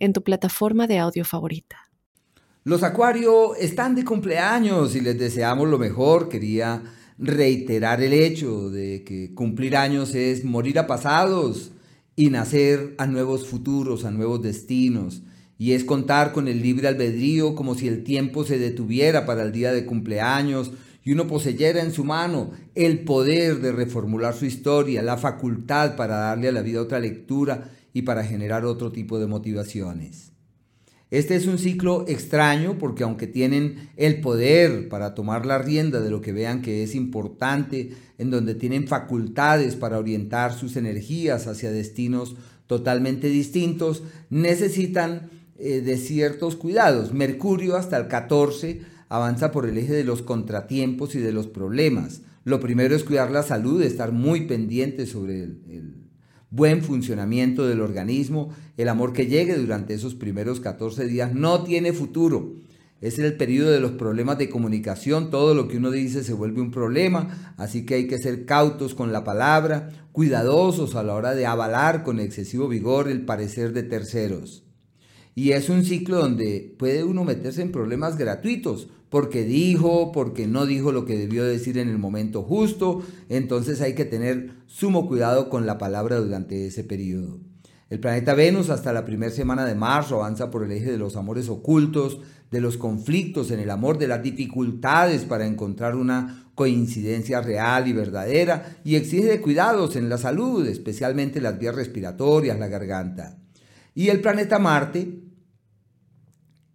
en tu plataforma de audio favorita. Los Acuario están de cumpleaños y les deseamos lo mejor. Quería reiterar el hecho de que cumplir años es morir a pasados y nacer a nuevos futuros, a nuevos destinos. Y es contar con el libre albedrío como si el tiempo se detuviera para el día de cumpleaños y uno poseyera en su mano el poder de reformular su historia, la facultad para darle a la vida otra lectura y para generar otro tipo de motivaciones. Este es un ciclo extraño porque aunque tienen el poder para tomar la rienda de lo que vean que es importante, en donde tienen facultades para orientar sus energías hacia destinos totalmente distintos, necesitan eh, de ciertos cuidados. Mercurio hasta el 14 avanza por el eje de los contratiempos y de los problemas. Lo primero es cuidar la salud, estar muy pendiente sobre el buen funcionamiento del organismo, el amor que llegue durante esos primeros 14 días no tiene futuro. Es el periodo de los problemas de comunicación, todo lo que uno dice se vuelve un problema, así que hay que ser cautos con la palabra, cuidadosos a la hora de avalar con excesivo vigor el parecer de terceros. Y es un ciclo donde puede uno meterse en problemas gratuitos, porque dijo, porque no dijo lo que debió decir en el momento justo, entonces hay que tener sumo cuidado con la palabra durante ese periodo. El planeta Venus hasta la primera semana de marzo avanza por el eje de los amores ocultos, de los conflictos en el amor, de las dificultades para encontrar una coincidencia real y verdadera y exige cuidados en la salud, especialmente las vías respiratorias, la garganta. Y el planeta Marte,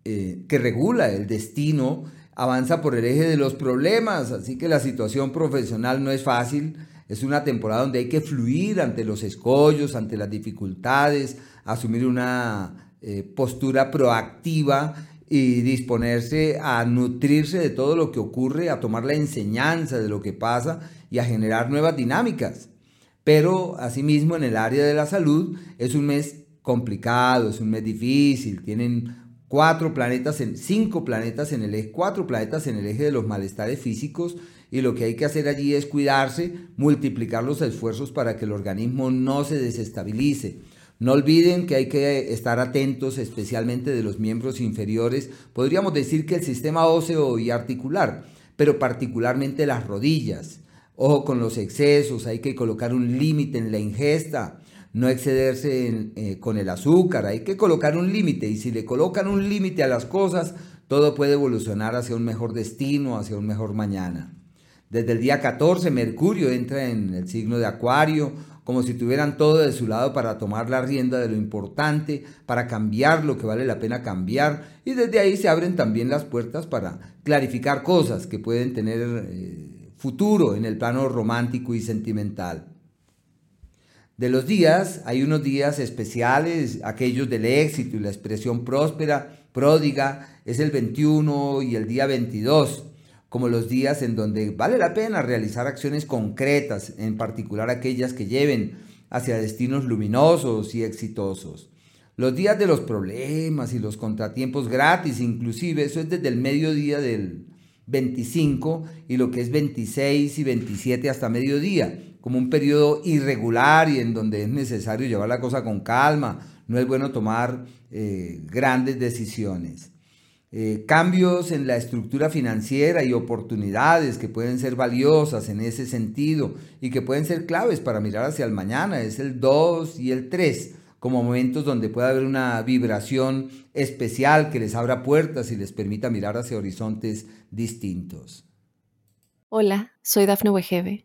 eh, que regula el destino avanza por el eje de los problemas, así que la situación profesional no es fácil. Es una temporada donde hay que fluir ante los escollos, ante las dificultades, asumir una eh, postura proactiva y disponerse a nutrirse de todo lo que ocurre, a tomar la enseñanza de lo que pasa y a generar nuevas dinámicas. Pero asimismo en el área de la salud es un mes complicado, es un mes difícil, tienen cuatro planetas, en, cinco planetas en el eje, cuatro planetas en el eje de los malestares físicos y lo que hay que hacer allí es cuidarse, multiplicar los esfuerzos para que el organismo no se desestabilice. No olviden que hay que estar atentos especialmente de los miembros inferiores, podríamos decir que el sistema óseo y articular, pero particularmente las rodillas. Ojo con los excesos, hay que colocar un límite en la ingesta, no excederse eh, con el azúcar, hay que colocar un límite y si le colocan un límite a las cosas, todo puede evolucionar hacia un mejor destino, hacia un mejor mañana. Desde el día 14 Mercurio entra en el signo de Acuario, como si tuvieran todo de su lado para tomar la rienda de lo importante, para cambiar lo que vale la pena cambiar, y desde ahí se abren también las puertas para clarificar cosas que pueden tener eh, futuro en el plano romántico y sentimental. De los días, hay unos días especiales, aquellos del éxito y la expresión próspera, pródiga, es el 21 y el día 22, como los días en donde vale la pena realizar acciones concretas, en particular aquellas que lleven hacia destinos luminosos y exitosos. Los días de los problemas y los contratiempos gratis, inclusive, eso es desde el mediodía del 25 y lo que es 26 y 27 hasta mediodía como un periodo irregular y en donde es necesario llevar la cosa con calma, no es bueno tomar eh, grandes decisiones. Eh, cambios en la estructura financiera y oportunidades que pueden ser valiosas en ese sentido y que pueden ser claves para mirar hacia el mañana, es el 2 y el 3 como momentos donde puede haber una vibración especial que les abra puertas y les permita mirar hacia horizontes distintos. Hola, soy Dafne Wegebe